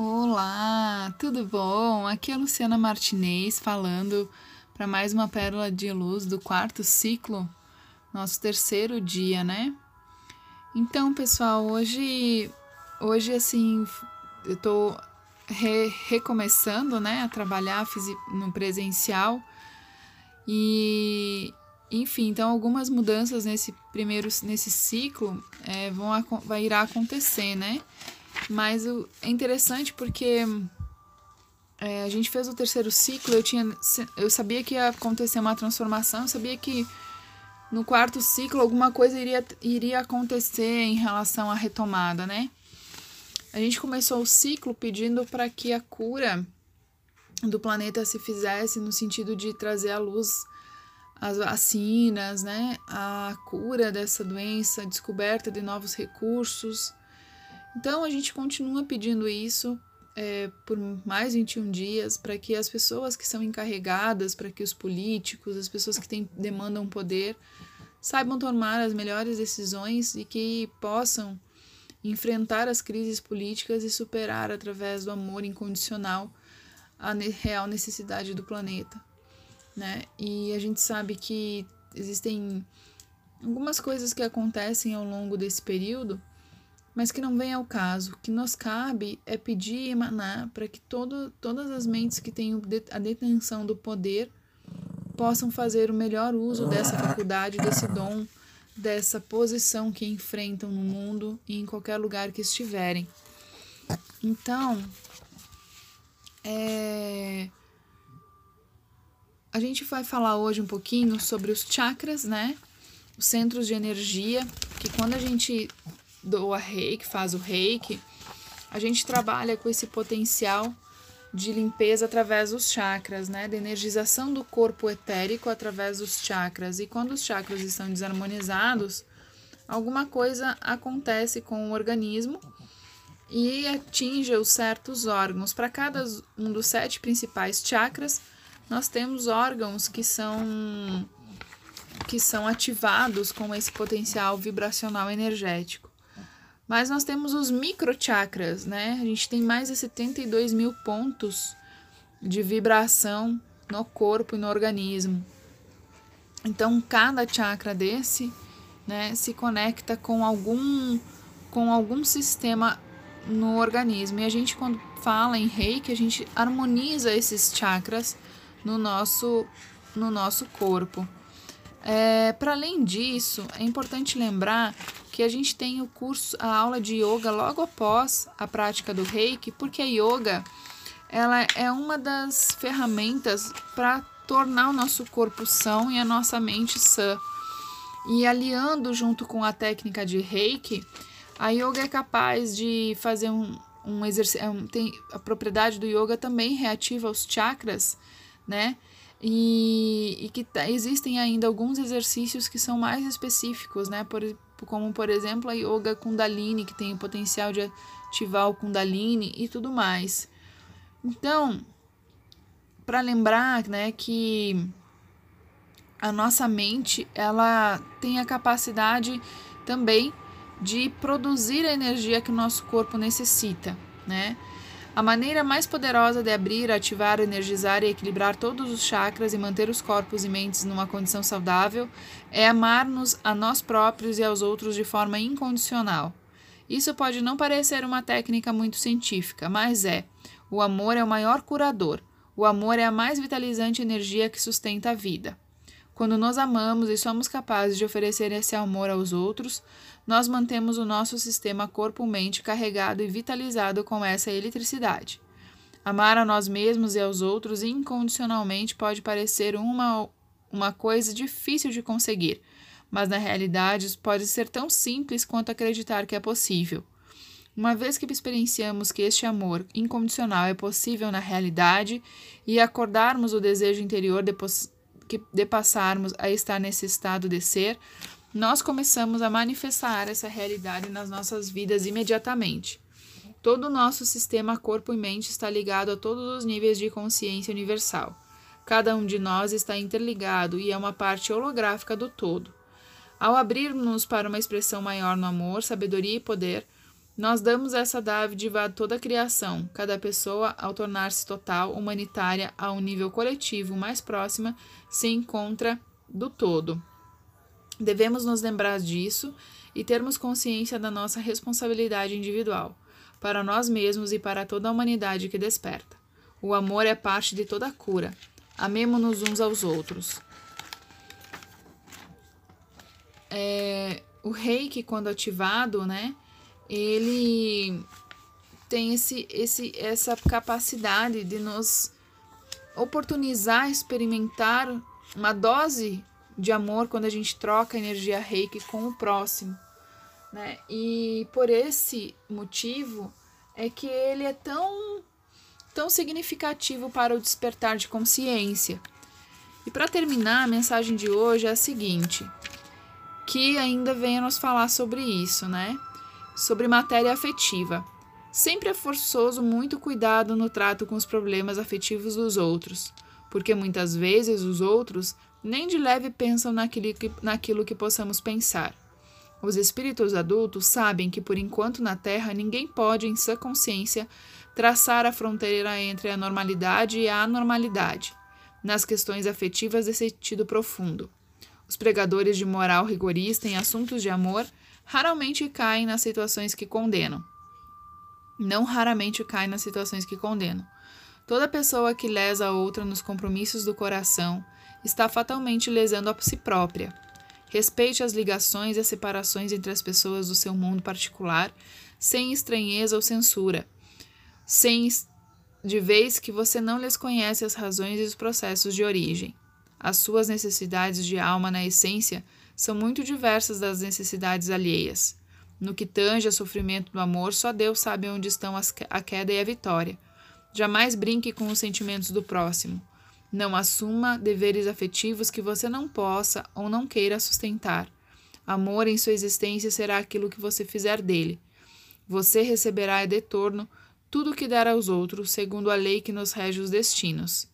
Olá, tudo bom? Aqui é a Luciana Martinez falando para mais uma pérola de luz do quarto ciclo, nosso terceiro dia, né? Então, pessoal, hoje, hoje assim, eu tô re recomeçando, né, a trabalhar no presencial e, enfim, então algumas mudanças nesse primeiro nesse ciclo é, vão vai irá acontecer, né? Mas o, é interessante porque é, a gente fez o terceiro ciclo, eu, tinha, eu sabia que ia acontecer uma transformação, eu sabia que no quarto ciclo alguma coisa iria, iria acontecer em relação à retomada, né? A gente começou o ciclo pedindo para que a cura do planeta se fizesse no sentido de trazer à luz as vacinas, né? A cura dessa doença, a descoberta de novos recursos, então a gente continua pedindo isso é, por mais 21 dias para que as pessoas que são encarregadas, para que os políticos, as pessoas que têm, demandam poder, saibam tomar as melhores decisões e que possam enfrentar as crises políticas e superar através do amor incondicional a real necessidade do planeta, né? E a gente sabe que existem algumas coisas que acontecem ao longo desse período mas que não vem ao caso. O que nos cabe é pedir e emanar para que todo, todas as mentes que têm a detenção do poder possam fazer o melhor uso dessa faculdade, desse dom, dessa posição que enfrentam no mundo e em qualquer lugar que estiverem. Então, é... a gente vai falar hoje um pouquinho sobre os chakras, né? Os centros de energia, que quando a gente doa reiki, faz o reiki, a gente trabalha com esse potencial de limpeza através dos chakras, né? Da energização do corpo etérico através dos chakras. E quando os chakras estão desarmonizados, alguma coisa acontece com o organismo e atinge os certos órgãos. Para cada um dos sete principais chakras, nós temos órgãos que são que são ativados com esse potencial vibracional energético. Mas nós temos os microchakras, né? A gente tem mais de 72 mil pontos de vibração no corpo e no organismo. Então, cada chakra desse, né, se conecta com algum com algum sistema no organismo. E a gente quando fala em Reiki, a gente harmoniza esses chakras no nosso no nosso corpo. É, Para além disso, é importante lembrar que a gente tem o curso, a aula de yoga logo após a prática do reiki, porque a yoga ela é uma das ferramentas para tornar o nosso corpo são e a nossa mente sã. E aliando junto com a técnica de reiki, a yoga é capaz de fazer um, um exercício. É tem, a propriedade do yoga também reativa os chakras, né? E, e que existem ainda alguns exercícios que são mais específicos, né? Por, como por exemplo a yoga kundalini, que tem o potencial de ativar o kundalini e tudo mais. Então, para lembrar, né, que a nossa mente, ela tem a capacidade também de produzir a energia que o nosso corpo necessita, né? A maneira mais poderosa de abrir, ativar, energizar e equilibrar todos os chakras e manter os corpos e mentes numa condição saudável é amar-nos a nós próprios e aos outros de forma incondicional. Isso pode não parecer uma técnica muito científica, mas é. O amor é o maior curador. O amor é a mais vitalizante energia que sustenta a vida. Quando nos amamos e somos capazes de oferecer esse amor aos outros, nós mantemos o nosso sistema corpo-mente carregado e vitalizado com essa eletricidade. Amar a nós mesmos e aos outros incondicionalmente pode parecer uma, uma coisa difícil de conseguir, mas na realidade pode ser tão simples quanto acreditar que é possível. Uma vez que experienciamos que este amor incondicional é possível na realidade e acordarmos o desejo interior de, que de passarmos a estar nesse estado de ser, nós começamos a manifestar essa realidade nas nossas vidas imediatamente. Todo o nosso sistema corpo e mente está ligado a todos os níveis de consciência universal. Cada um de nós está interligado e é uma parte holográfica do todo. Ao abrirmos para uma expressão maior no amor, sabedoria e poder, Nós damos essa dádiva a toda a criação, cada pessoa, ao tornar-se total, humanitária, a um nível coletivo mais próxima, se encontra do todo. Devemos nos lembrar disso e termos consciência da nossa responsabilidade individual, para nós mesmos e para toda a humanidade que desperta. O amor é parte de toda a cura. Amemo-nos uns aos outros. É, o reiki, quando ativado, né, ele tem esse, esse, essa capacidade de nos oportunizar, experimentar uma dose de amor quando a gente troca energia reiki com o próximo. Né? E por esse motivo é que ele é tão, tão significativo para o despertar de consciência. E para terminar, a mensagem de hoje é a seguinte: que ainda venha nos falar sobre isso, né? Sobre matéria afetiva. Sempre é forçoso muito cuidado no trato com os problemas afetivos dos outros, porque muitas vezes os outros nem de leve pensam naquilo que, naquilo que possamos pensar. Os espíritos adultos sabem que, por enquanto na Terra, ninguém pode, em sua consciência, traçar a fronteira entre a normalidade e a anormalidade, nas questões afetivas de sentido profundo. Os pregadores de moral rigorista em assuntos de amor raramente caem nas situações que condenam. Não raramente caem nas situações que condenam. Toda pessoa que lesa a outra nos compromissos do coração está fatalmente lesando a si própria. Respeite as ligações e as separações entre as pessoas do seu mundo particular, sem estranheza ou censura, sem de vez que você não lhes conhece as razões e os processos de origem. As suas necessidades de alma, na essência, são muito diversas das necessidades alheias. No que tange ao sofrimento do amor, só Deus sabe onde estão a queda e a vitória. Jamais brinque com os sentimentos do próximo. Não assuma deveres afetivos que você não possa ou não queira sustentar. Amor em sua existência será aquilo que você fizer dele. Você receberá de torno tudo o que der aos outros, segundo a lei que nos rege os destinos.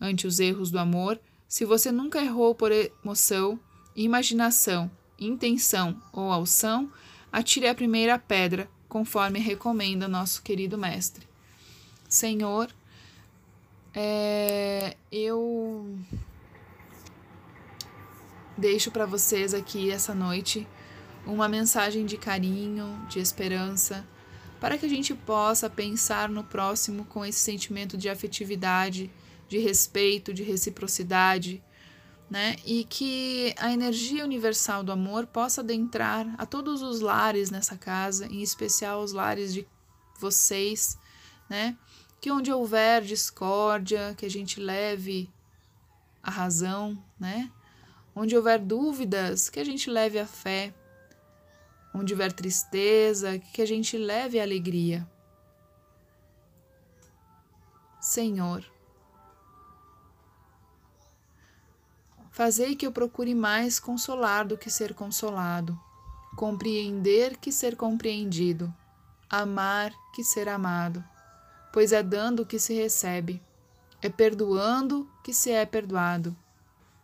Ante os erros do amor, se você nunca errou por emoção, imaginação, intenção ou alção, atire a primeira pedra, conforme recomenda nosso querido Mestre. Senhor, é, eu deixo para vocês aqui essa noite uma mensagem de carinho, de esperança, para que a gente possa pensar no próximo com esse sentimento de afetividade, de respeito, de reciprocidade, né? E que a energia universal do amor possa adentrar a todos os lares nessa casa, em especial os lares de vocês, né? Que onde houver discórdia, que a gente leve a razão, né? Onde houver dúvidas, que a gente leve a fé. Onde houver tristeza, que a gente leve a alegria. Senhor, fazei que eu procure mais consolar do que ser consolado, compreender que ser compreendido, amar que ser amado pois é dando que se recebe, é perdoando que se é perdoado,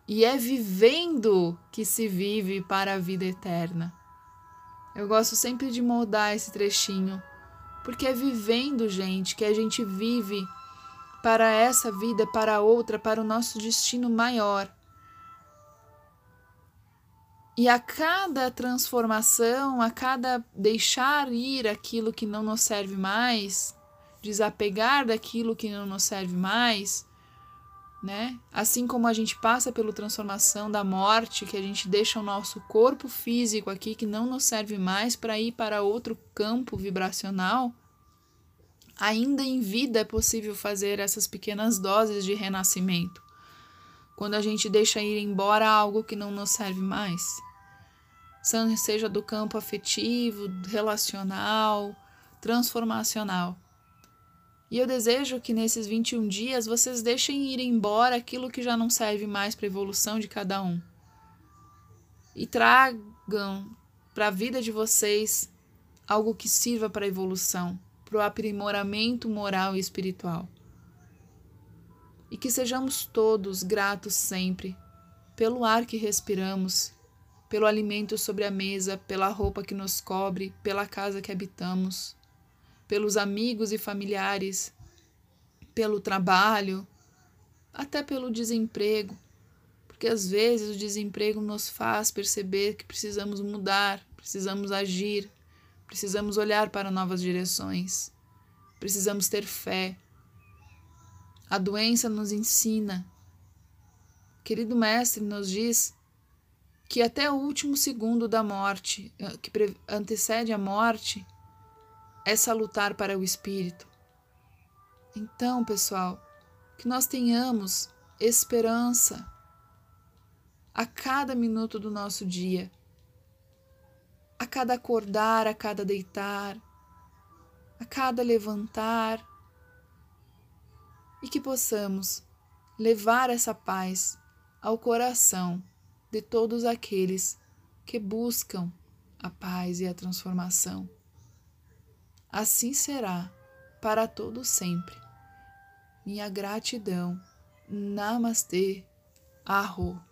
e é vivendo que se vive para a vida eterna. Eu gosto sempre de moldar esse trechinho, porque é vivendo, gente, que a gente vive para essa vida, para outra, para o nosso destino maior. E a cada transformação, a cada deixar ir aquilo que não nos serve mais, desapegar daquilo que não nos serve mais, né? Assim como a gente passa pela transformação da morte, que a gente deixa o nosso corpo físico aqui que não nos serve mais para ir para outro campo vibracional, ainda em vida é possível fazer essas pequenas doses de renascimento. Quando a gente deixa ir embora algo que não nos serve mais, seja do campo afetivo, relacional, transformacional. E eu desejo que nesses 21 dias vocês deixem ir embora aquilo que já não serve mais para a evolução de cada um. E tragam para a vida de vocês algo que sirva para a evolução, para o aprimoramento moral e espiritual. E que sejamos todos gratos sempre pelo ar que respiramos, pelo alimento sobre a mesa, pela roupa que nos cobre, pela casa que habitamos, pelos amigos e familiares, pelo trabalho, até pelo desemprego, porque às vezes o desemprego nos faz perceber que precisamos mudar, precisamos agir, precisamos olhar para novas direções, precisamos ter fé. A doença nos ensina. Querido Mestre nos diz que até o último segundo da morte, eh, que antecede a morte, é salutar para o espírito. Então, pessoal, que nós tenhamos esperança a cada minuto do nosso dia, a cada acordar, a cada deitar, a cada levantar, e que possamos levar essa paz ao coração de todos aqueles que buscam a paz e a transformação. Assim será para todo sempre. Minha gratidão. Namastê. Arro.